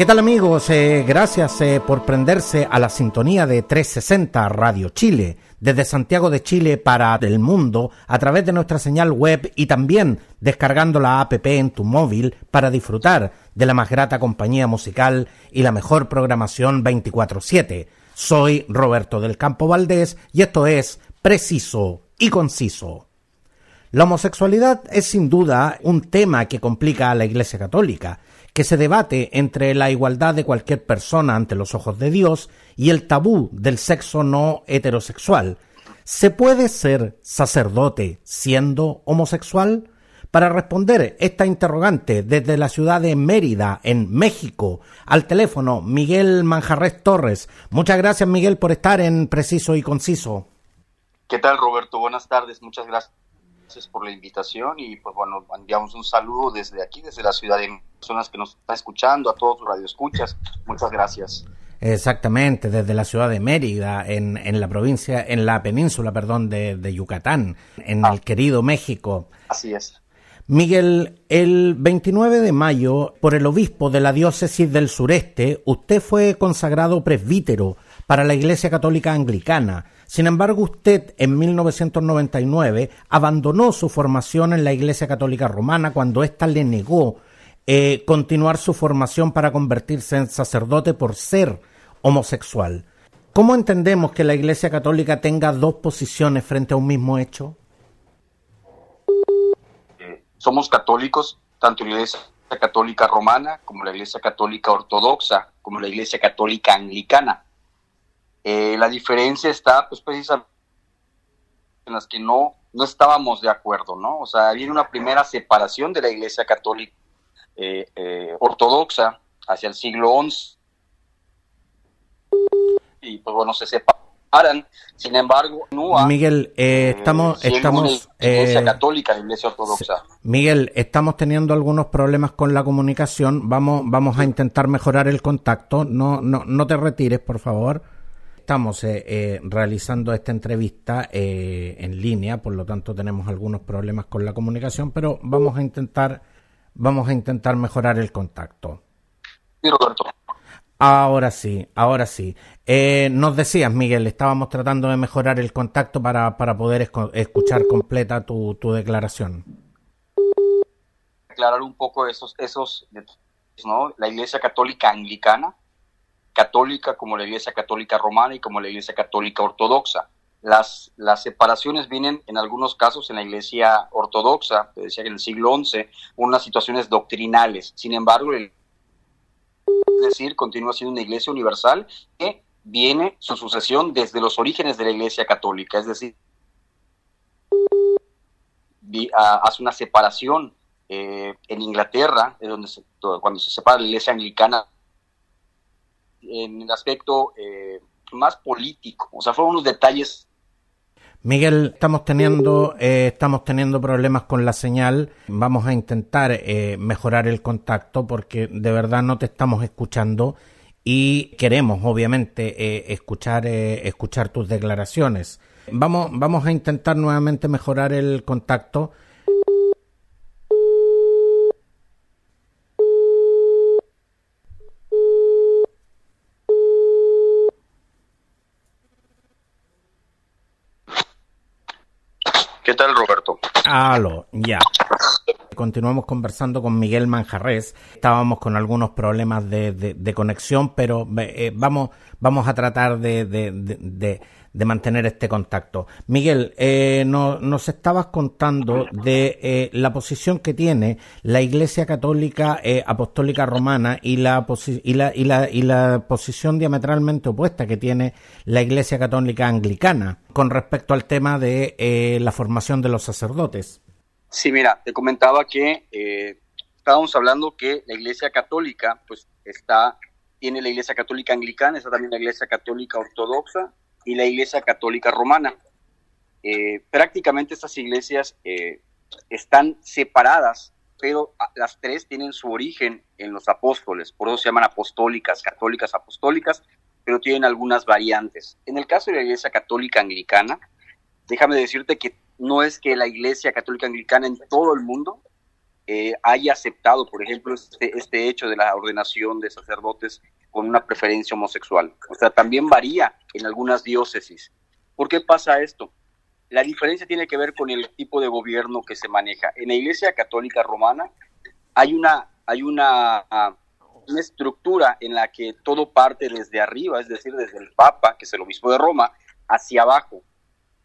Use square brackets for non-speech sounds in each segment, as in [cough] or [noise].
¿Qué tal amigos? Eh, gracias eh, por prenderse a la sintonía de 360 Radio Chile, desde Santiago de Chile para el mundo, a través de nuestra señal web y también descargando la app en tu móvil para disfrutar de la más grata compañía musical y la mejor programación 24/7. Soy Roberto del Campo Valdés y esto es Preciso y Conciso. La homosexualidad es sin duda un tema que complica a la Iglesia Católica que se debate entre la igualdad de cualquier persona ante los ojos de Dios y el tabú del sexo no heterosexual. ¿Se puede ser sacerdote siendo homosexual? Para responder esta interrogante desde la ciudad de Mérida, en México, al teléfono Miguel Manjarres Torres. Muchas gracias Miguel por estar en Preciso y Conciso. ¿Qué tal Roberto? Buenas tardes, muchas gracias gracias por la invitación y pues bueno, enviamos un saludo desde aquí, desde la ciudad de personas que nos están escuchando, a todos los radioescuchas. Muchas gracias. Exactamente, desde la ciudad de Mérida, en, en la provincia, en la península, perdón, de, de Yucatán, en el ah. querido México. Así es. Miguel, el 29 de mayo, por el obispo de la diócesis del sureste, usted fue consagrado presbítero para la Iglesia Católica Anglicana. Sin embargo, usted en 1999 abandonó su formación en la Iglesia Católica Romana cuando ésta le negó eh, continuar su formación para convertirse en sacerdote por ser homosexual. ¿Cómo entendemos que la Iglesia Católica tenga dos posiciones frente a un mismo hecho? Eh, somos católicos, tanto la Iglesia Católica Romana como la Iglesia Católica Ortodoxa, como la Iglesia Católica Anglicana. Eh, la diferencia está, pues, precisamente en las que no, no estábamos de acuerdo, ¿no? O sea, había una primera separación de la Iglesia Católica eh, eh, Ortodoxa hacia el siglo XI. Y, pues, bueno, se separan. Sin embargo, Miguel, estamos, estamos, iglesia católica, la iglesia ortodoxa. Miguel, estamos teniendo algunos problemas con la comunicación. Vamos, vamos a intentar mejorar el contacto. No, no, no te retires, por favor estamos eh, eh, realizando esta entrevista eh, en línea, por lo tanto tenemos algunos problemas con la comunicación, pero vamos a intentar vamos a intentar mejorar el contacto. Sí, Roberto. Ahora sí, ahora sí. nos decías, Miguel, estábamos tratando de mejorar el contacto para, para poder escuchar completa tu, tu declaración. Aclarar un poco esos, esos, ¿no? La Iglesia Católica Anglicana católica como la Iglesia Católica Romana y como la Iglesia Católica Ortodoxa. Las, las separaciones vienen en algunos casos en la Iglesia Ortodoxa, decía que en el siglo XI, unas situaciones doctrinales. Sin embargo, es decir, continúa siendo una Iglesia universal que viene su sucesión desde los orígenes de la Iglesia Católica, es decir, hace una separación eh, en Inglaterra, donde cuando se separa la Iglesia Anglicana en el aspecto eh, más político. O sea, fueron unos detalles. Miguel, estamos teniendo, eh, estamos teniendo problemas con la señal. Vamos a intentar eh, mejorar el contacto porque de verdad no te estamos escuchando y queremos, obviamente, escuchar, escuchar tus declaraciones. Vamos, vamos a intentar nuevamente mejorar el contacto. ¿Qué tal, Roberto? Aló, ya. Continuamos conversando con Miguel Manjarres. Estábamos con algunos problemas de, conexión, pero eh, vamos, vamos a tratar de, de mantener este contacto. Miguel, eh, nos estabas contando de eh, la posición que tiene la Iglesia Católica eh, Apostólica Romana y la, y, la, y, la, y la posición diametralmente opuesta que tiene la Iglesia Católica Anglicana con respecto al tema de la formación de los sacerdotes. Sí, mira, te comentaba que estábamos hablando que la Iglesia Católica, pues está, tiene la Iglesia Católica Anglicana, está también la Iglesia Católica Ortodoxa, y la Iglesia Católica Romana. eh, prácticamente estas iglesias eh, están separadas, pero las tres tienen su origen en los apóstoles, por eso se llaman apostólicas, católicas apostólicas, pero tienen algunas variantes. En el caso de la Iglesia Católica Anglicana, déjame decirte que no es que la Iglesia Católica Anglicana en todo el mundo eh, haya aceptado, por ejemplo, este, este hecho de la ordenación de sacerdotes con una preferencia homosexual. O sea, también varía en algunas diócesis. ¿Por qué pasa esto? La diferencia tiene que ver con el tipo de gobierno que se maneja. En la Iglesia Católica Romana hay una, hay una, una estructura en la que todo parte desde arriba, es decir, desde el Papa, que es el obispo de Roma, hacia abajo.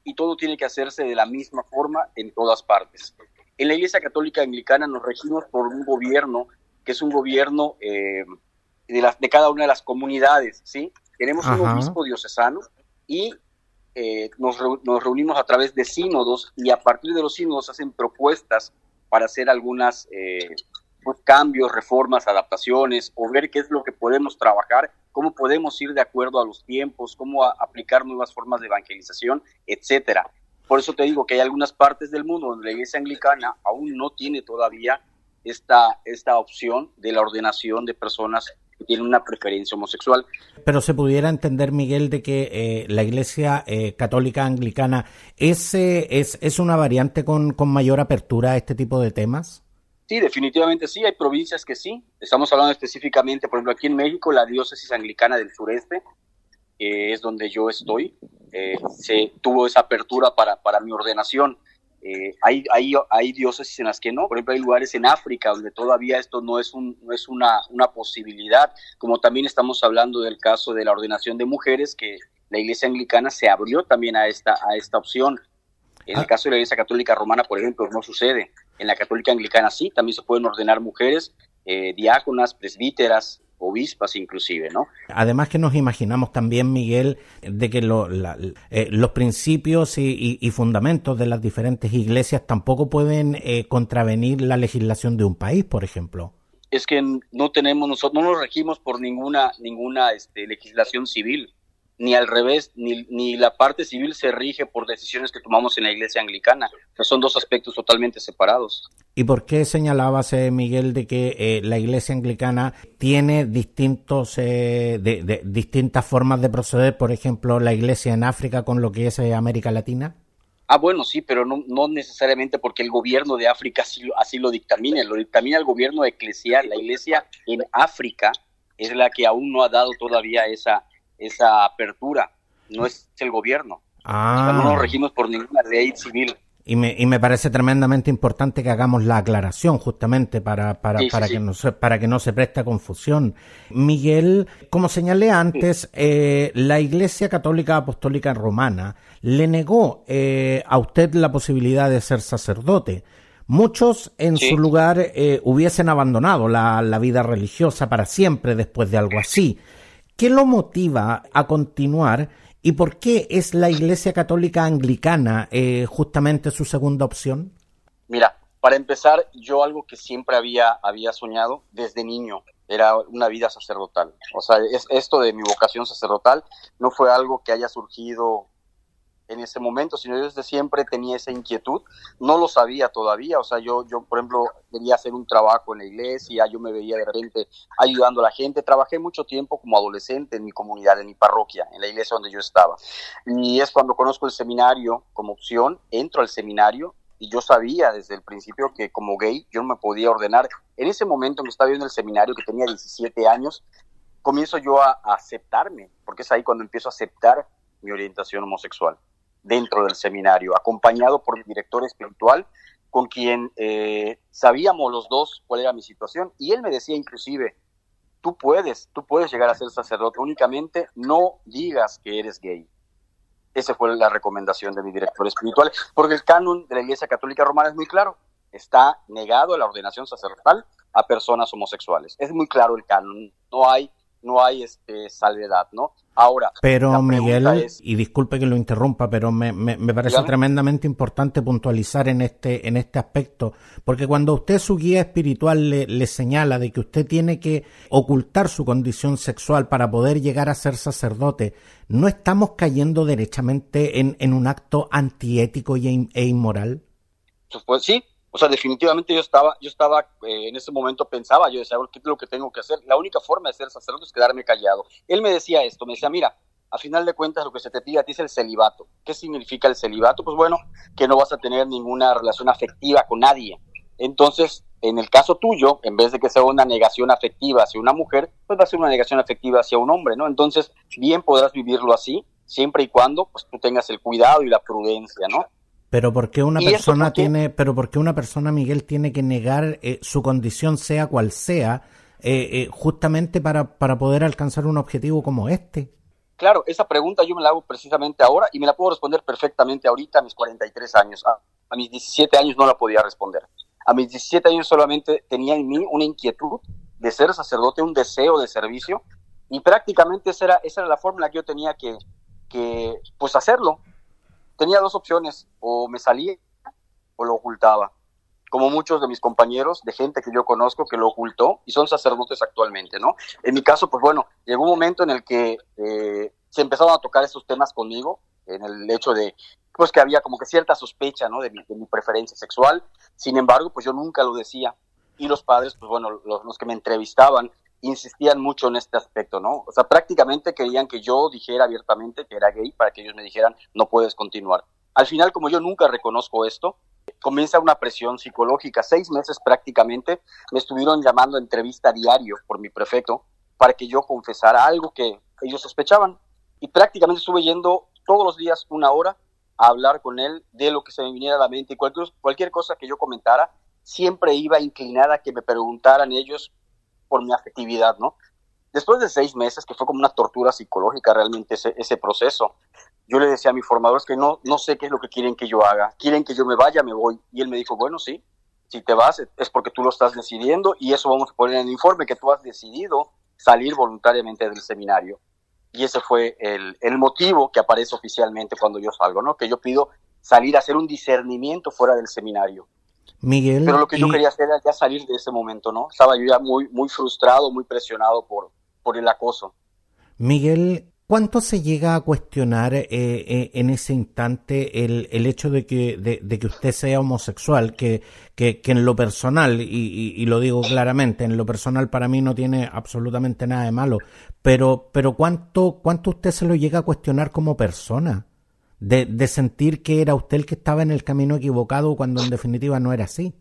Y todo tiene que hacerse de la misma forma en todas partes. En la Iglesia Católica Anglicana nos regimos por un gobierno que es un gobierno eh, de, las, de cada una de las comunidades, ¿sí? Tenemos un obispo diocesano y eh, nos, reunimos a través de sínodos y a partir de los sínodos hacen propuestas para hacer algunas eh, pues, cambios, reformas, adaptaciones o ver qué es lo que podemos trabajar, cómo podemos ir de acuerdo a los tiempos, cómo aplicar nuevas formas de evangelización, etcétera. Por eso te digo que hay algunas partes del mundo donde la iglesia anglicana aún no tiene todavía esta, esta opción de la ordenación de personas que tienen una preferencia homosexual. Pero se pudiera entender, Miguel, de que eh, la Iglesia eh, Católica Anglicana es, es, es una variante con, con mayor apertura a este tipo de temas. Sí, definitivamente sí. Hay provincias que sí. Estamos hablando específicamente, por ejemplo, aquí en México, la diócesis anglicana del sureste, que es donde yo estoy, eh, se tuvo esa apertura para, para mi ordenación. Eh, hay, hay, hay diócesis en las que no, por ejemplo, hay lugares en África donde todavía esto no es, un, no es una, una posibilidad, como también estamos hablando del caso de la ordenación de mujeres, que la Iglesia Anglicana se abrió también a esta, a esta opción. En el ah. caso de la Iglesia Católica Romana, por ejemplo, no sucede. En la Católica Anglicana sí, también se pueden ordenar mujeres, eh, diáconas, presbíteras, obispas inclusive, ¿no? Además que nos imaginamos también, Miguel, de que eh, los principios y, fundamentos de las diferentes iglesias tampoco pueden eh, contravenir la legislación de un país, por ejemplo. Es que no tenemos nosotros, no nos regimos por ninguna ninguna este, legislación civil ni al revés, ni, ni, la parte civil se rige por decisiones que tomamos en la iglesia anglicana. son dos aspectos totalmente separados. ¿Y por qué señalabas, eh, Miguel, de que eh, la iglesia anglicana tiene distintos, eh, de, distintas formas de proceder, por ejemplo, la iglesia en África con lo que es América Latina? Ah, bueno, sí, pero no, no necesariamente porque el gobierno de África así, así lo dictamine, lo dictamina el gobierno eclesial. La iglesia en África es la que aún no ha dado todavía esa, esa apertura, no es el gobierno. Ah. no nos regimos por ninguna ley civil. Y me, y me parece tremendamente importante que hagamos la aclaración justamente para, para, para, que, No se, para que no se preste confusión. Miguel, como señalé antes, eh, la Iglesia Católica Apostólica Romana le negó eh, a usted la posibilidad de ser sacerdote. Muchos en su lugar eh, hubiesen abandonado la, la vida religiosa para siempre después de algo así. ¿Qué lo motiva a continuar y por qué es la Iglesia Católica Anglicana eh, justamente su segunda opción? Mira, para empezar, yo algo que siempre había, había soñado desde niño era una vida sacerdotal. O sea, es, esto de mi vocación sacerdotal no fue algo que haya surgido en ese momento, sino yo desde siempre tenía esa inquietud, no lo sabía todavía, o sea, yo, yo por ejemplo, quería hacer un trabajo en la iglesia, yo me veía de repente ayudando a la gente, trabajé mucho tiempo como adolescente en mi comunidad, en mi parroquia, en la iglesia donde yo estaba, y es cuando conozco el seminario como opción, entro al seminario, y yo sabía desde el principio que como gay yo no me podía ordenar. En ese momento que estaba viendo el seminario, que tenía 17 años, comienzo yo a aceptarme, porque es ahí cuando empiezo a aceptar mi orientación homosexual dentro del seminario, acompañado por mi director espiritual, con quien eh, sabíamos los dos cuál era mi situación, y él me decía inclusive, tú puedes, tú puedes llegar a ser sacerdote, únicamente no digas que eres gay. Esa fue la recomendación de mi director espiritual, porque el canon de la Iglesia Católica Romana es muy claro, está negado la ordenación sacerdotal a personas homosexuales. Es muy claro el canon, no hay, no hay este, salvedad, ¿no? Ahora, pero Miguel, y disculpe que lo interrumpa, pero me, me, parece tremendamente importante puntualizar en este, en este aspecto, porque cuando usted su guía espiritual le, le, señala de que usted tiene que ocultar su condición sexual para poder llegar a ser sacerdote, ¿no estamos cayendo derechamente en, en un acto antiético y, e inmoral? Pues sí, o sea, definitivamente yo estaba, yo estaba eh, en ese momento pensaba, yo decía, ¿qué es lo que tengo que hacer? La única forma de ser sacerdote es quedarme callado. Él me decía esto, me decía, mira, a final de cuentas lo que se te pide a ti es el celibato. ¿Qué significa el celibato? Pues bueno, que no vas a tener ninguna relación afectiva con nadie. Entonces, en el caso tuyo, en vez de que sea una negación afectiva hacia una mujer, pues va a ser una negación afectiva hacia un hombre, ¿no? Entonces, bien podrás vivirlo así, siempre y cuando pues tú tengas el cuidado y la prudencia, ¿no? Pero ¿por qué una persona tiene, pero por una persona, Miguel, tiene que negar eh, su condición, sea cual sea, eh, eh, justamente para, para poder alcanzar un objetivo como este? Claro, esa pregunta yo me la hago precisamente ahora y me la puedo responder perfectamente ahorita a mis 43 años. A, mis 17 años no la podía responder. A mis 17 años solamente tenía en mí una inquietud de ser sacerdote, un deseo de servicio y prácticamente esa era, esa era la fórmula que yo tenía que, que pues hacerlo tenía dos opciones, o me salía o lo ocultaba, como muchos de mis compañeros, de gente que yo conozco que lo ocultó y son sacerdotes actualmente, ¿no? En mi caso, pues bueno, llegó un momento en el que eh, se empezaron a tocar esos temas conmigo, en el hecho de, pues que había como que cierta sospecha, ¿no? De mi, de mi preferencia sexual, sin embargo, pues yo nunca lo decía. Y los padres, pues bueno, los, los que me entrevistaban, insistían mucho en este aspecto, ¿no? O sea, prácticamente querían que yo dijera abiertamente que era gay para que ellos me dijeran, no puedes continuar. Al final, como yo nunca reconozco esto, comienza una presión psicológica. Seis meses prácticamente me estuvieron llamando a entrevista diario por mi prefecto para que yo confesara algo que ellos sospechaban. Y prácticamente estuve yendo todos los días una hora a hablar con él de lo que se me viniera a la mente y cualquier, cualquier cosa que yo comentara, siempre iba inclinada a que me preguntaran ellos por mi afectividad, ¿no? Después de seis meses, que fue como una tortura psicológica realmente ese, ese proceso, yo le decía a mi formador que no, no sé qué es lo que quieren que yo haga. Quieren que yo me vaya, me voy. Y él me dijo, bueno, sí, si te vas es porque tú lo estás decidiendo y eso vamos a poner en el informe, que tú has decidido salir voluntariamente del seminario. Y ese fue el, el motivo que aparece oficialmente cuando yo salgo, ¿no? Que yo pido salir a hacer un discernimiento fuera del seminario. Miguel. Pero lo que yo quería hacer era ya salir de ese momento, ¿no? Estaba yo ya muy, muy frustrado, muy presionado por, por el acoso. Miguel, ¿cuánto se llega a cuestionar eh, eh, en ese instante el, el hecho de que, de, que usted sea homosexual? Que, que, que en lo personal, y, y, lo digo claramente, en lo personal para mí no tiene absolutamente nada de malo, pero, pero ¿cuánto, ¿cuánto usted se lo llega a cuestionar como persona? De, sentir que era usted el que estaba en el camino equivocado cuando en definitiva no era así.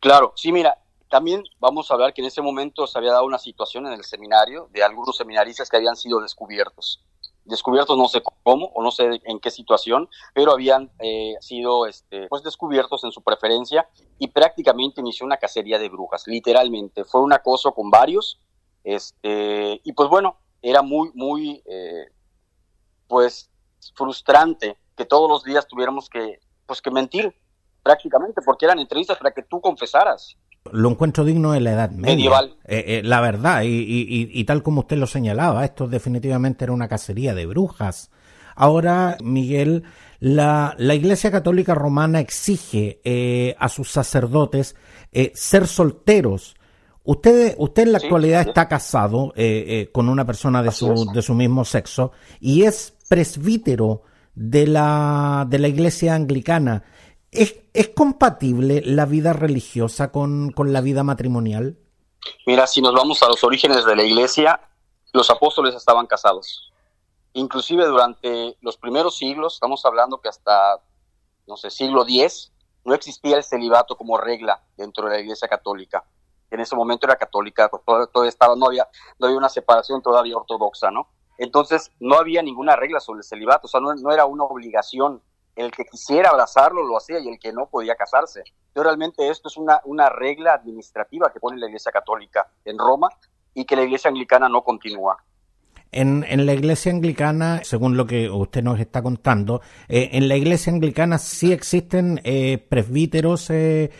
Claro, sí, mira, también vamos a ver que en ese momento se había dado una situación en el seminario de algunos seminaristas que habían sido descubiertos. Descubiertos no sé cómo o no sé en qué situación, pero habían eh, sido este, pues descubiertos en su preferencia y prácticamente inició una cacería de brujas, literalmente. Fue un acoso con varios este, y pues bueno, era muy, muy, eh, pues frustrante que todos los días tuviéramos que, pues, que mentir prácticamente, porque eran entrevistas para que tú confesaras. Lo encuentro digno de la edad media. Medieval. Eh, eh, la verdad, y, y, tal como usted lo señalaba, esto definitivamente era una cacería de brujas. Ahora, Miguel, la, la Iglesia Católica Romana exige eh, a sus sacerdotes ser solteros. Usted, usted en la actualidad está casado con una persona de su, de su mismo sexo y es presbítero de la, de la iglesia anglicana. ¿Es, ¿Es, compatible la vida religiosa con, con la vida matrimonial? Mira, si nos vamos a los orígenes de la iglesia, los apóstoles estaban casados. Inclusive durante los primeros siglos, estamos hablando que hasta, no sé, siglo X, no existía el celibato como regla dentro de la iglesia católica. En ese momento era católica, todo, estaba, no había, no había una separación todavía ortodoxa, ¿no? Entonces no había ninguna regla sobre el celibato, o sea, no, era una obligación. El que quisiera abrazarlo lo hacía y el que no podía casarse. Pero realmente esto es una, una regla administrativa que pone la Iglesia Católica en Roma y que la Iglesia Anglicana no continúa. En, en, la iglesia anglicana, según lo que usted nos está contando, eh, en la iglesia anglicana sí existen eh, presbíteros eh,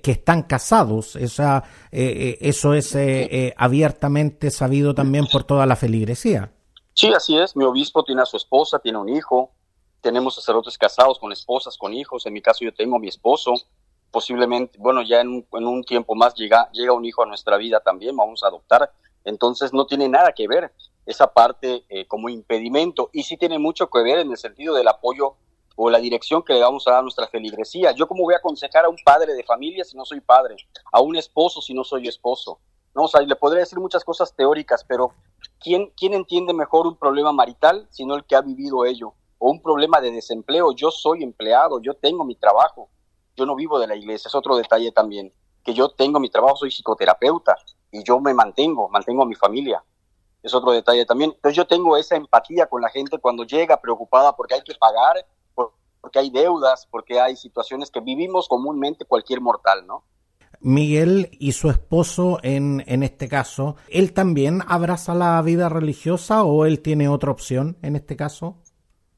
que están casados. Esa, eso es abiertamente sabido también por toda la feligresía. Sí, así es. Mi obispo tiene a su esposa, tiene un hijo. Tenemos sacerdotes casados con esposas, con hijos. En mi caso yo tengo a mi esposo. Posiblemente, bueno, ya en un, tiempo más llega, llega un hijo a nuestra vida también, vamos a adoptar. Entonces no tiene nada que ver esa parte eh, como impedimento y sí tiene mucho que ver en el sentido del apoyo o la dirección que le vamos a dar a nuestra feligresía. Yo cómo voy a aconsejar a un padre de familia si no soy padre, a un esposo si no soy esposo. No, o sea, le podría decir muchas cosas teóricas, pero ¿quién, ¿quién entiende mejor un problema marital sino el que ha vivido ello? O un problema de desempleo. Yo soy empleado, yo tengo mi trabajo, yo no vivo de la iglesia, es otro detalle también, que yo tengo mi trabajo, soy psicoterapeuta y yo me mantengo, mantengo a mi familia. Es otro detalle también. Entonces yo tengo esa empatía con la gente cuando llega preocupada porque hay que pagar, porque hay deudas, porque hay situaciones que vivimos comúnmente cualquier mortal, ¿no? Miguel y su esposo en, en este caso, ¿él también abraza la vida religiosa o él tiene otra opción en este caso?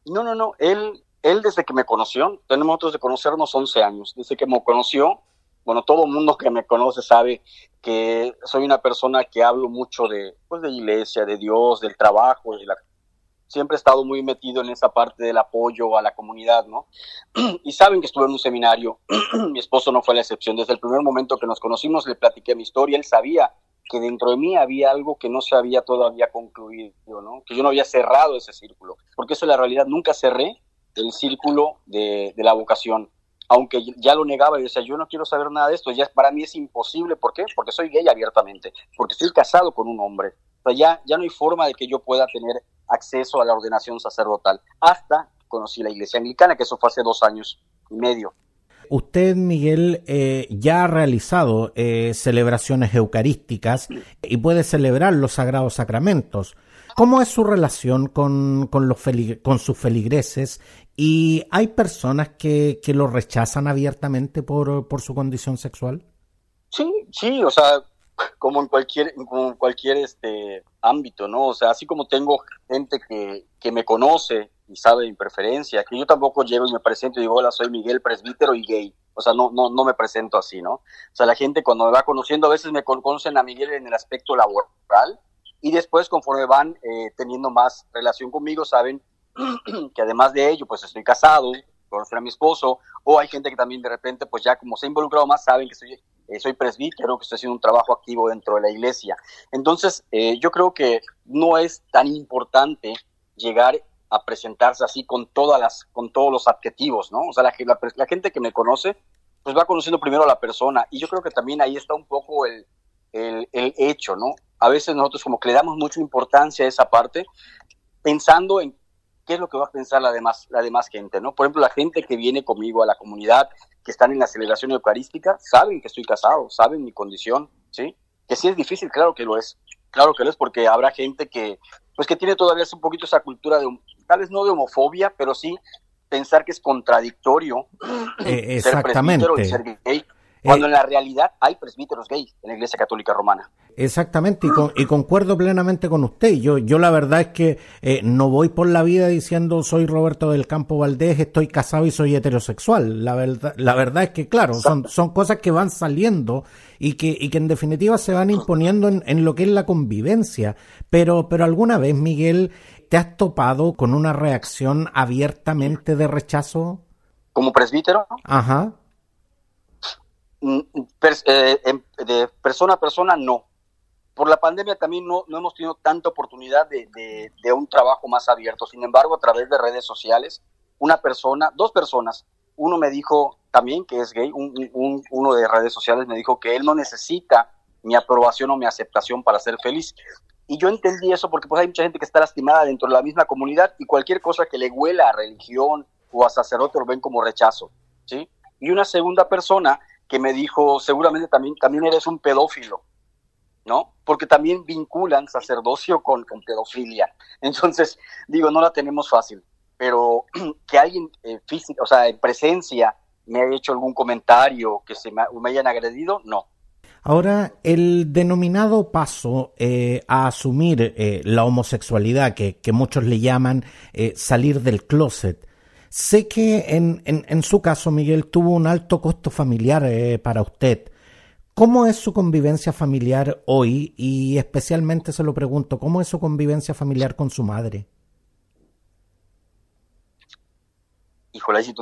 No, no, no. Él, él desde que me conoció, tenemos nosotros de conocernos 11 años, desde que me conoció, bueno, todo mundo que me conoce sabe que soy una persona que hablo mucho de, pues, de iglesia, de Dios, del trabajo, de la siempre he estado muy metido en esa parte del apoyo a la comunidad, ¿no? [clears throat] Y saben que estuve en un seminario, [clears throat] mi esposo no fue la excepción, desde el primer momento que nos conocimos le platiqué mi historia, él sabía que dentro de mí había algo que no se había todavía concluido, ¿no? Que yo no había cerrado ese círculo, porque eso es la realidad, nunca cerré el círculo de la vocación, aunque ya lo negaba y decía, yo no quiero saber nada de esto, ya para mí es imposible, ¿por qué? Porque soy gay abiertamente, porque estoy casado con un hombre, o sea, ya, ya no hay forma de que yo pueda tener acceso a la ordenación sacerdotal, hasta conocí la iglesia anglicana, que eso fue hace dos años y medio. Usted, Miguel, eh, ya ha realizado eh, celebraciones eucarísticas y puede celebrar los sagrados sacramentos. ¿Cómo es su relación con, con, los con sus feligreses? ¿Y hay personas que, que lo rechazan abiertamente por, por su condición sexual? Sí, sí, o sea, como en cualquier, como cualquier este ámbito, ¿no? O sea, así como tengo gente que, que me conoce y sabe mi preferencia, que yo tampoco llego y me presento y digo, hola, soy Miguel, presbítero y gay. O sea, no, no, no me presento así, ¿no? O sea, la gente cuando me va conociendo, a veces me conocen a Miguel en el aspecto laboral y después, conforme van eh, teniendo más relación conmigo, saben [clears throat] que además de ello, pues estoy casado, conocer a mi esposo, o hay gente que también de repente, pues ya como se ha involucrado más, saben que soy, eh, soy presbítero, que estoy haciendo un trabajo activo dentro de la iglesia. Entonces, eh, yo creo que no es tan importante llegar a presentarse así con todas las, con todos los adjetivos, ¿no? O sea, la, la, gente que me conoce, pues va conociendo primero a la persona, y yo creo que también ahí está un poco el, el hecho, ¿no? A veces nosotros como que le damos mucha importancia a esa parte, pensando en qué es lo que va a pensar la demás, la demás gente, ¿no? Por ejemplo, la gente que viene conmigo a la comunidad, que están en la celebración eucarística, saben que estoy casado, saben mi condición, ¿sí? Que sí es difícil, claro que lo es, claro que lo es, porque habrá gente que, pues que tiene todavía un poquito esa cultura de, tal vez no de homofobia, pero sí pensar que es contradictorio eh, exactamente. ser ser gay, cuando eh, en la realidad hay presbíteros gays en la Iglesia Católica Romana. Exactamente, y, concuerdo plenamente con usted. Yo, yo la verdad es que eh, no voy por la vida diciendo soy Roberto del Campo Valdés, estoy casado y soy heterosexual. La verdad, la verdad es que, claro, son, son cosas que van saliendo y que, y que en definitiva se van imponiendo en, en lo que es la convivencia. Pero, pero alguna vez, Miguel, ¿te has topado con una reacción abiertamente de rechazo? ¿Como presbítero? Ajá. Mm, eh, em, de persona a persona, no. Por la pandemia también no, no hemos tenido tanta oportunidad de, de, un trabajo más abierto. Sin embargo, a través de redes sociales, una persona, dos personas, uno me dijo también que es gay, un, uno de redes sociales me dijo que él no necesita mi aprobación o mi aceptación para ser feliz. Y yo entendí eso porque pues hay mucha gente que está lastimada dentro de la misma comunidad y cualquier cosa que le huela a religión o a sacerdote lo ven como rechazo, ¿sí? Y una segunda persona que me dijo, seguramente también, también eres un pedófilo, ¿no? Porque también vinculan sacerdocio con, con pedofilia. Entonces, digo, no la tenemos fácil, pero [clears throat] que alguien eh, físico, o sea, en presencia me haya hecho algún comentario, que se me, hayan agredido, no. Ahora, el denominado paso eh, a asumir eh, la homosexualidad, que, que, muchos le llaman salir del closet, Sé que en, en, su caso, Miguel, tuvo un alto costo familiar eh, para usted. ¿Cómo es su convivencia familiar hoy? Y especialmente se lo pregunto, ¿cómo es su convivencia familiar con su madre? Híjole, ahí sí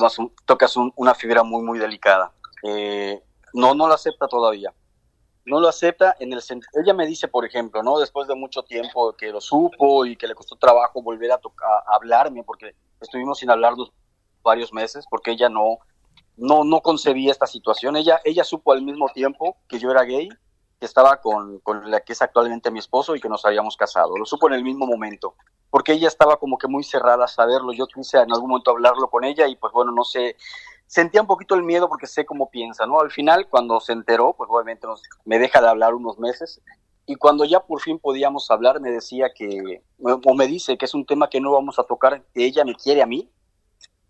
tocas una fibra muy, muy delicada. Eh, no, no lo acepta todavía. No lo acepta en el. Ella me dice, por ejemplo, ¿no? Después de mucho tiempo que lo supo y que le costó trabajo volver a, a hablarme, porque estuvimos sin hablarnos varios meses, porque ella no, no, no concebía esta situación. Ella, ella supo al mismo tiempo que yo era gay, que estaba con, con, la que es actualmente mi esposo y que nos habíamos casado. Lo supo en el mismo momento, porque ella estaba como que muy cerrada a saberlo. Yo quise en algún momento hablarlo con ella y pues bueno, no sé, sentía un poquito el miedo porque sé cómo piensa, ¿no? Al final, cuando se enteró, pues obviamente me deja de hablar unos meses y cuando ya por fin podíamos hablar, me decía que, o me dice que es un tema que no vamos a tocar, que ella me quiere a mí,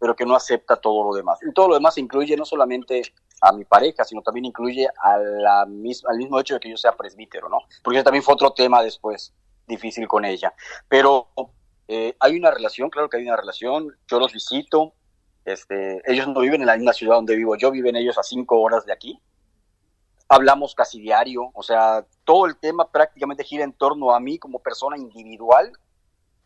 pero que no acepta todo lo demás. Y todo lo demás incluye no solamente a mi pareja, sino también incluye a la al mismo hecho de que yo sea presbítero, ¿no? Porque eso también fue otro tema después difícil con ella. Pero eh, hay una relación, claro que hay una relación, yo los visito, este, ellos no viven en la misma ciudad donde vivo yo, viven ellos a cinco horas de aquí. Hablamos casi diario, o sea, todo el tema prácticamente gira en torno a mí como persona individual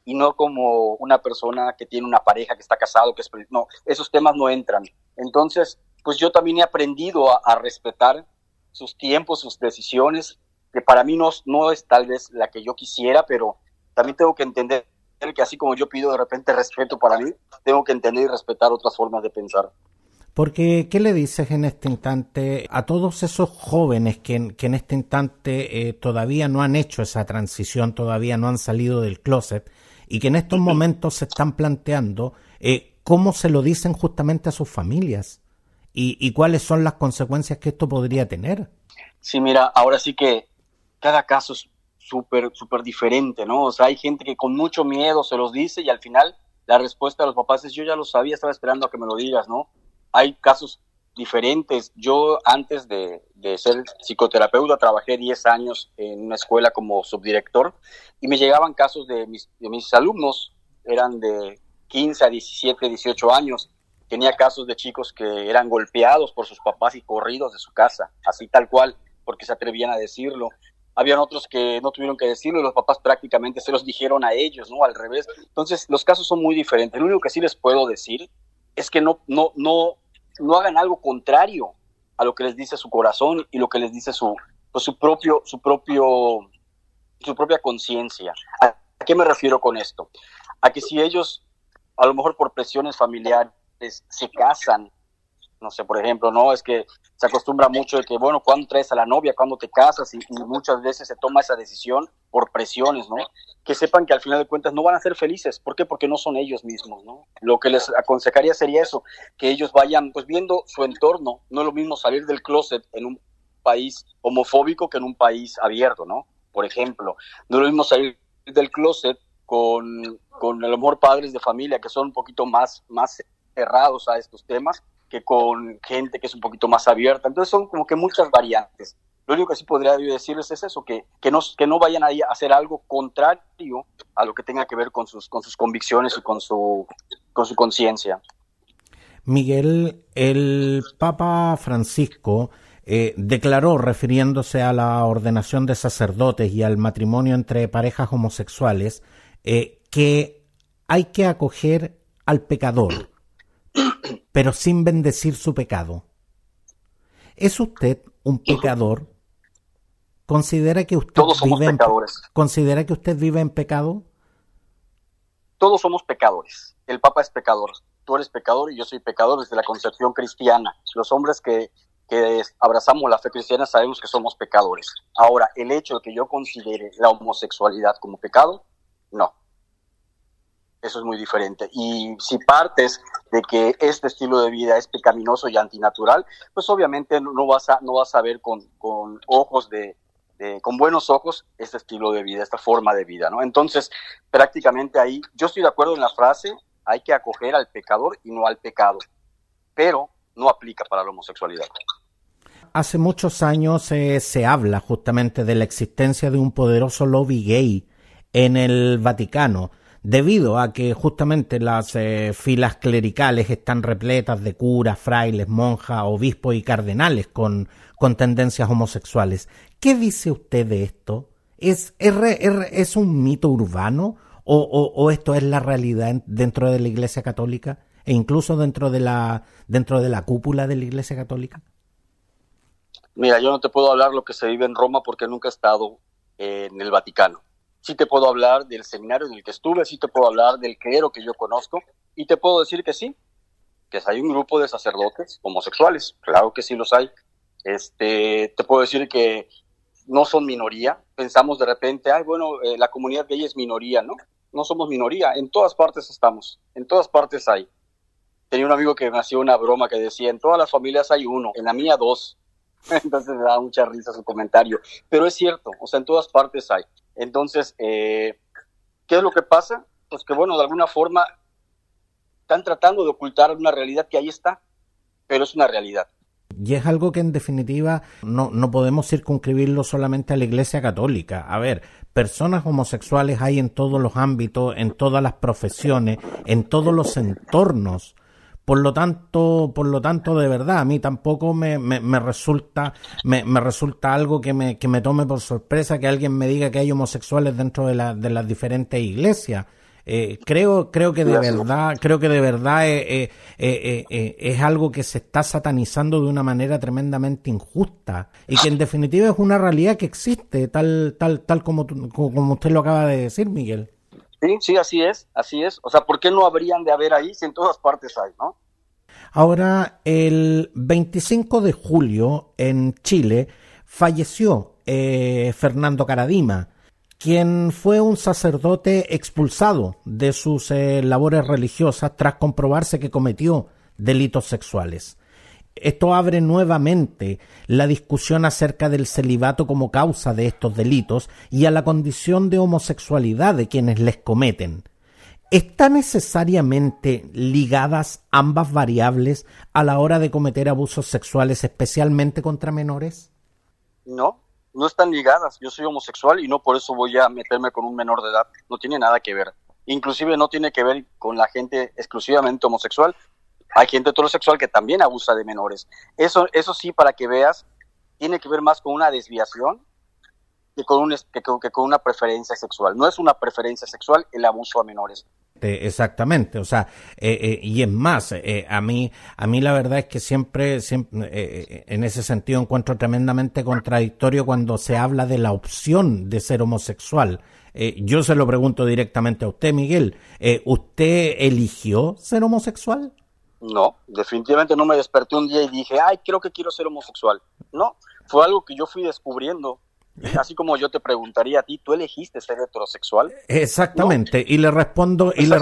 y no como una persona que tiene una pareja que está casado, que es no, esos temas no entran. Entonces, pues yo también he aprendido a, respetar sus tiempos, sus decisiones, que para mí no, es tal vez la que yo quisiera, pero también tengo que entender que así como yo pido de repente respeto para mí, tengo que entender y respetar otras formas de pensar. Porque, ¿qué le dices en este instante a todos esos jóvenes que, que en este instante eh, todavía no han hecho esa transición, todavía no han salido del closet y que en estos momentos se están planteando eh, cómo se lo dicen justamente a sus familias y, cuáles son las consecuencias que esto podría tener. Sí, mira, ahora sí que cada caso es súper, súper diferente, ¿no? O sea, hay gente que con mucho miedo se los dice y al final la respuesta de los papás es yo ya lo sabía, estaba esperando a que me lo digas, ¿no? Hay casos diferentes. Yo antes de, ser psicoterapeuta trabajé 10 años en una escuela como subdirector y me llegaban casos de mis, de mis alumnos, eran de 15 a 17, 18 años. Tenía casos de chicos que eran golpeados por sus papás y corridos de su casa, así tal cual, porque se atrevían a decirlo. Habían otros que no tuvieron que decirlo y los papás prácticamente se los dijeron a ellos, ¿no? Al revés. Entonces, los casos son muy diferentes. Lo único que sí les puedo decir es que no, no, no, no hagan algo contrario a lo que les dice su corazón y lo que les dice su, pues, su propio, su propio, su propia conciencia. ¿A qué me refiero con esto? A que si ellos, a lo mejor por presiones familiares, se casan no sé, por ejemplo, no, es que se acostumbra mucho de que, bueno, cuando traes a la novia, cuando te casas, y, muchas veces se toma esa decisión por presiones, ¿no? Que sepan que al final de cuentas no van a ser felices. ¿Por qué? Porque no son ellos mismos, ¿no? Lo que les aconsejaría sería eso, que ellos vayan, pues viendo su entorno, no es lo mismo salir del closet en un país homofóbico que en un país abierto, ¿no? Por ejemplo, no es lo mismo salir del closet con, con a padres de familia que son un poquito más, más cerrados a estos temas que con gente que es un poquito más abierta. Entonces son como que muchas variantes. Lo único que sí podría decirles es eso, que, que, no, que no vayan a hacer algo contrario a lo que tenga que ver con sus, con sus convicciones y con su, con su conciencia. Miguel, el Papa Francisco eh, declaró, refiriéndose a la ordenación de sacerdotes y al matrimonio entre parejas homosexuales, eh, que hay que acoger al pecador pero sin bendecir su pecado. ¿Es usted un pecador? ¿Considera que usted Todos somos vive pecadores. En, ¿Considera que usted vive en pecado? Todos somos pecadores. El Papa es pecador. Tú eres pecador y yo soy pecador desde la concepción cristiana. Los hombres que, que abrazamos la fe cristiana sabemos que somos pecadores. Ahora, el hecho de que yo considere la homosexualidad como pecado, no eso es muy diferente. Y si partes de que este estilo de vida es pecaminoso y antinatural, pues obviamente no vas a, no vas a ver con, con ojos de, con buenos ojos este estilo de vida, esta forma de vida, ¿no? Entonces, prácticamente ahí, yo estoy de acuerdo en la frase, hay que acoger al pecador y no al pecado, pero no aplica para la homosexualidad. Hace muchos años eh, se habla justamente de la existencia de un poderoso lobby gay en el Vaticano debido a que justamente las eh, filas clericales están repletas de curas, frailes, monjas, obispos y cardenales con, con tendencias homosexuales. ¿Qué dice usted de esto? ¿Es, es, es un mito urbano o, o, esto es la realidad dentro de la Iglesia Católica e incluso dentro de la, dentro de la cúpula de la Iglesia Católica? Mira, yo no te puedo hablar lo que se vive en Roma porque nunca he estado en el Vaticano. Sí te puedo hablar del seminario en el que estuve, sí te puedo hablar del clero que yo conozco y te puedo decir que sí, que hay un grupo de sacerdotes homosexuales, claro que sí los hay. Este, te puedo decir que no son minoría. Pensamos de repente, ay, bueno, eh, la comunidad gay es minoría, ¿no? No somos minoría, en todas partes estamos, en todas partes hay. Tenía un amigo que me hacía una broma que decía, en todas las familias hay uno, en la mía dos. [laughs] Entonces me da mucha risa su comentario. Pero es cierto, o sea, en todas partes hay. Entonces, eh, ¿qué es lo que pasa? Pues que, bueno, de alguna forma están tratando de ocultar una realidad que ahí está, pero es una realidad. Y es algo que en definitiva no, no podemos circunscribirlo solamente a la Iglesia Católica. A ver, personas homosexuales hay en todos los ámbitos, en todas las profesiones, en todos los entornos. Por lo tanto, por lo tanto, de verdad, a mí tampoco me, me, me resulta, me, me, resulta algo que me, que me tome por sorpresa que alguien me diga que hay homosexuales dentro de, la, de las diferentes iglesias. Eh, creo, creo que de verdad, creo que de verdad eh, eh, es algo que se está satanizando de una manera tremendamente injusta y que en definitiva es una realidad que existe, tal, tal, tal como, como usted lo acaba de decir, Miguel. Sí, sí, así es, así es. O sea, ¿por qué no habrían de haber ahí si en todas partes hay, no? Ahora, el 25 de julio en Chile falleció Fernando Caradima, quien fue un sacerdote expulsado de sus eh, labores religiosas tras comprobarse que cometió delitos sexuales. Esto abre nuevamente la discusión acerca del celibato como causa de estos delitos y a la condición de homosexualidad de quienes les cometen. ¿Están necesariamente ligadas ambas variables a la hora de cometer abusos sexuales, especialmente contra menores? No, no están ligadas. Yo soy homosexual y no por eso voy a meterme con un menor de edad. No tiene nada que ver. Inclusive no tiene que ver con la gente exclusivamente homosexual. Hay gente heterosexual que también abusa de menores. Eso, eso sí, para que veas, tiene que ver más con una desviación que con, un, que con una preferencia sexual. No es una preferencia sexual el abuso a menores. Exactamente, o sea, eh, eh, y es más, eh, a mí, a mí la verdad es que siempre, siempre en ese sentido encuentro tremendamente contradictorio cuando se habla de la opción de ser homosexual. yo se lo pregunto directamente a usted, Miguel, ¿usted eligió ser homosexual? No, definitivamente no me desperté un día y dije, ay, creo que quiero ser homosexual. No, fue algo que yo fui descubriendo [laughs] Así como yo te preguntaría a ti, ¿tú elegiste ser heterosexual? Exactamente, y le respondo y le,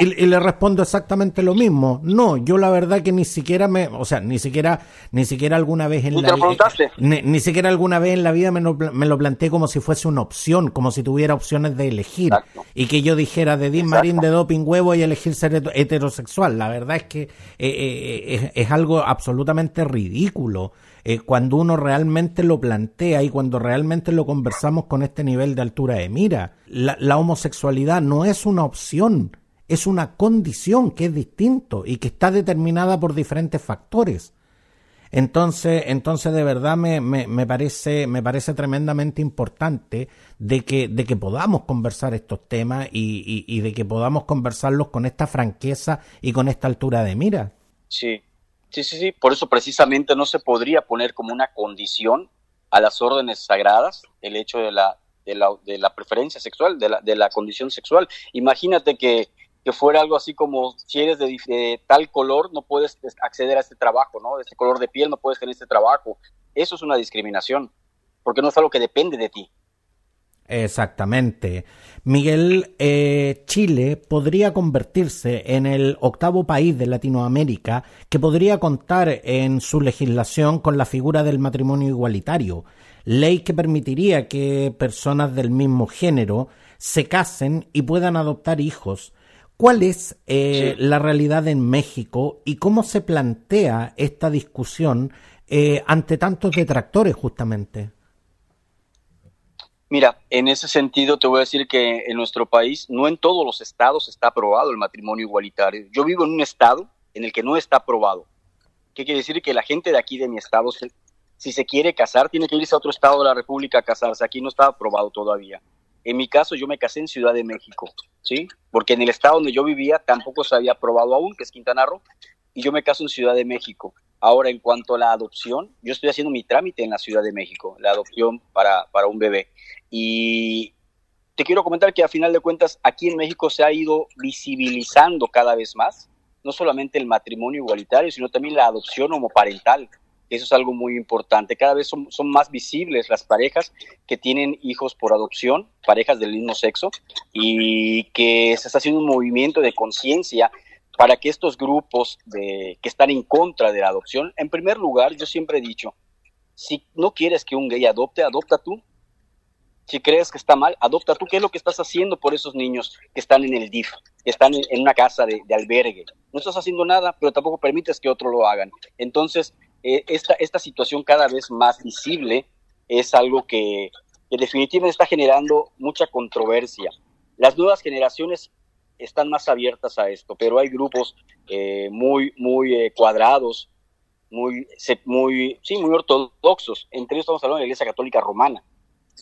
y, le, respondo exactamente lo mismo. No, yo la verdad que ni siquiera me, o sea, ni siquiera ni siquiera alguna vez en la vida ni, siquiera alguna vez en la vida me lo, me lo, planteé como si fuese una opción, como si tuviera opciones de elegir y que yo dijera de Dean Marín de doping huevo y elegir ser heterosexual. La verdad es que eh, eh, es algo absolutamente ridículo. Eh, cuando uno realmente lo plantea y cuando realmente lo conversamos con este nivel de altura de mira. La, homosexualidad no es una opción, es una condición que es distinto y que está determinada por diferentes factores. Entonces, entonces de verdad me, me, parece, me parece tremendamente importante de que, de que podamos conversar estos temas y, y de que podamos conversarlos con esta franqueza y con esta altura de mira. Sí, Sí, sí, sí, por eso precisamente no se podría poner como una condición a las órdenes sagradas el hecho de la, de la, de la preferencia sexual, de la, de la condición sexual. Imagínate que, que fuera algo así como si eres de, tal color no puedes acceder a este trabajo, ¿no? De este color de piel no puedes tener este trabajo. Eso es una discriminación, porque no es algo que depende de ti. Exactamente. Miguel, eh, Chile podría convertirse en el octavo país de Latinoamérica que podría contar en su legislación con la figura del matrimonio igualitario, ley que permitiría que personas del mismo género se casen y puedan adoptar hijos. ¿Cuál es eh, la realidad en México y cómo se plantea esta discusión eh, ante tantos detractores justamente? Mira, en ese sentido te voy a decir que en nuestro país, no en todos los estados está aprobado el matrimonio igualitario. Yo vivo en un estado en el que no está aprobado. ¿Qué quiere decir? Que la gente de aquí, de mi estado, si se quiere casar, tiene que irse a otro estado de la República a casarse. Aquí no está aprobado todavía. En mi caso, yo me casé en Ciudad de México, ¿sí? Porque en el estado donde yo vivía tampoco se había aprobado aún, que es Quintana Roo, y yo me caso en Ciudad de México. Ahora, en cuanto a la adopción, yo estoy haciendo mi trámite en la Ciudad de México, la adopción para, para un bebé. Y te quiero comentar que a final de cuentas, aquí en México se ha ido visibilizando cada vez más, no solamente el matrimonio igualitario, sino también la adopción homoparental. Eso es algo muy importante. Cada vez son, son, más visibles las parejas que tienen hijos por adopción, parejas del mismo sexo, y que se está haciendo un movimiento de conciencia para que estos grupos que están en contra de la adopción, en primer lugar, yo siempre he dicho, si no quieres que un gay adopte, adopta tú. Si crees que está mal, adopta tú. ¿Qué es lo que estás haciendo por esos niños que están en el DIF, que están en, una casa de, albergue? No estás haciendo nada, pero tampoco permites que otros lo hagan. Entonces, esta, esta situación cada vez más visible es algo que, que definitivamente está generando mucha controversia. Las nuevas generaciones están más abiertas a esto, pero hay grupos eh, muy, muy eh, cuadrados, muy, muy, sí, muy ortodoxos. Entre ellos estamos hablando de la Iglesia Católica Romana,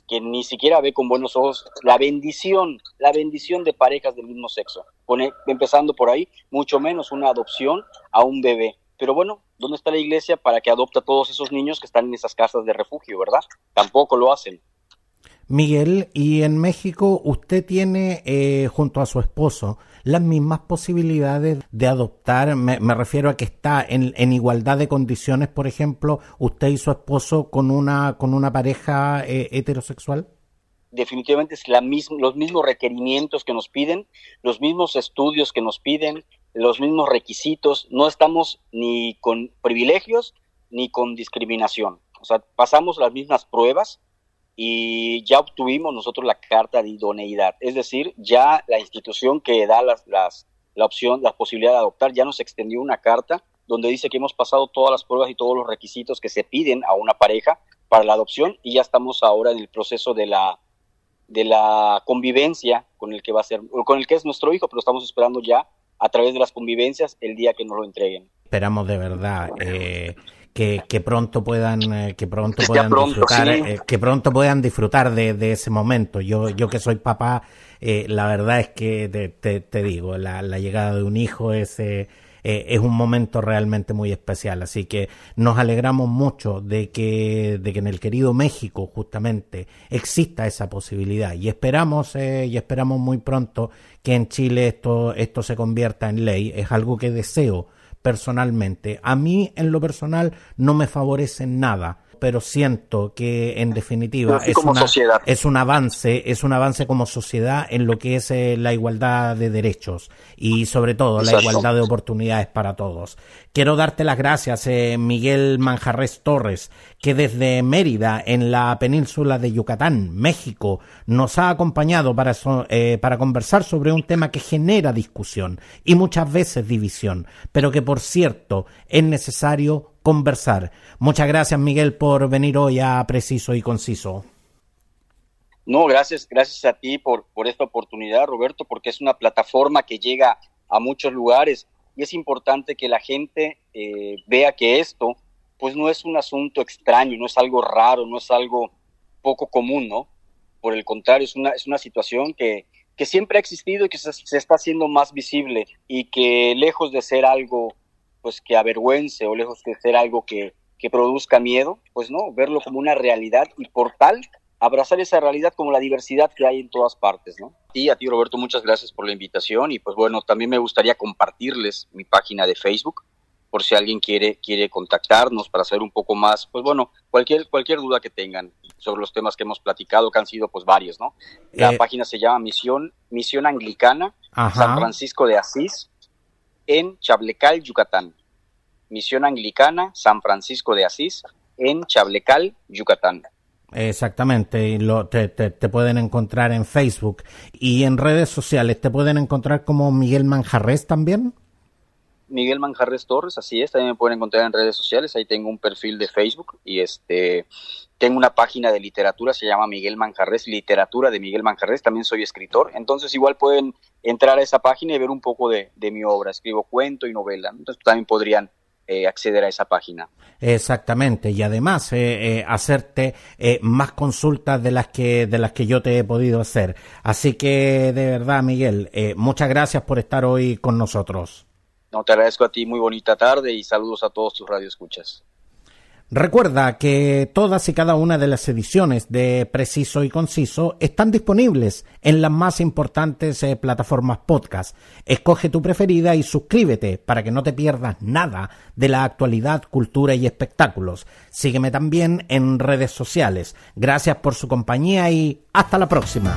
que ni siquiera ve con buenos ojos la bendición, la bendición de parejas del mismo sexo. Pone, empezando por ahí, mucho menos una adopción a un bebé. Pero bueno, ¿dónde está la iglesia para que adopte a todos esos niños que están en esas casas de refugio, verdad? Tampoco lo hacen. Miguel, y en México usted tiene eh, junto a su esposo las mismas posibilidades de adoptar, me, refiero a que está en, igualdad de condiciones, por ejemplo, usted y su esposo con una, con una pareja eh, heterosexual? Definitivamente es la misma, los mismos requerimientos que nos piden, los mismos estudios que nos piden, los mismos requisitos, no estamos ni con privilegios ni con discriminación. O sea, pasamos las mismas pruebas, y ya obtuvimos nosotros la carta de idoneidad, es decir, ya la institución que da las, las, la opción, la posibilidad de adoptar, ya nos extendió una carta donde dice que hemos pasado todas las pruebas y todos los requisitos que se piden a una pareja para la adopción y ya estamos ahora en el proceso de la de la convivencia con el que va a ser con el que es nuestro hijo, pero estamos esperando ya a través de las convivencias el día que nos lo entreguen. Esperamos de verdad eh, que, que pronto puedan eh, que pronto puedan disfrutar eh, que pronto puedan disfrutar de, de, ese momento. Yo yo que soy papá eh, la verdad es que te, te, digo la, la, llegada de un hijo es es un momento realmente muy especial. Así que nos alegramos mucho de que de que en el querido México justamente exista esa posibilidad. Y esperamos y esperamos muy pronto que en Chile esto esto se convierta en ley. Es algo que deseo personalmente. A mí, en lo personal, no me favorece nada pero siento que en definitiva es, es un avance, es un avance como sociedad en lo que es eh, la igualdad de derechos y sobre todo la igualdad de oportunidades para todos. Quiero darte las gracias, eh, Miguel Manjarres Torres, que desde Mérida, en la península de Yucatán, México, nos ha acompañado para, eh, para conversar sobre un tema que genera discusión y muchas veces división, pero que por cierto es necesario conversar. Muchas gracias, Miguel, por venir hoy a Preciso y Conciso. No, gracias, gracias a ti por, por esta oportunidad, Roberto, porque es una plataforma que llega a muchos lugares y es importante que la gente eh, vea que esto, pues no es un asunto extraño, no es algo raro, no es algo poco común, ¿no? Por el contrario, es una, es una situación que, que siempre ha existido y que se, está haciendo más visible y que lejos de ser algo pues que avergüence o lejos de ser algo que, que produzca miedo, pues no, verlo como una realidad y por tal abrazar esa realidad como la diversidad que hay en todas partes, ¿no? Y a ti, Roberto, muchas gracias por la invitación y pues bueno, también me gustaría compartirles mi página de Facebook por si alguien quiere quiere contactarnos para saber un poco más, pues bueno, cualquier cualquier duda que tengan sobre los temas que hemos platicado, que han sido pues varios, ¿no? La eh, página se llama Misión Misión Anglicana San Francisco de Asís en Chablecal, Yucatán. Misión Anglicana San Francisco de Asís en Chablecal, Yucatán. Exactamente, lo, te, te, pueden encontrar en Facebook y en redes sociales. ¿Te pueden encontrar como Miguel Manjarres también? Miguel Manjarres Torres, así es, también me pueden encontrar en redes sociales, ahí tengo un perfil de Facebook y este tengo una página de literatura, se llama Miguel Manjarres, literatura de Miguel Manjarres, también soy escritor, entonces igual pueden entrar a esa página y ver un poco de, mi obra, escribo cuento y novela, entonces también podrían eh, acceder a esa página. Exactamente, y además eh, eh, hacerte más consultas de las que de las que yo te he podido hacer. Así que de verdad, Miguel, muchas gracias por estar hoy con nosotros. No, te agradezco a ti, muy bonita tarde y saludos a todos tus radioescuchas. Recuerda que todas y cada una de las ediciones de Preciso y Conciso están disponibles en las más importantes eh, plataformas podcast. Escoge tu preferida y suscríbete para que no te pierdas nada de la actualidad, cultura y espectáculos. Sígueme también en redes sociales. Gracias por su compañía y hasta la próxima.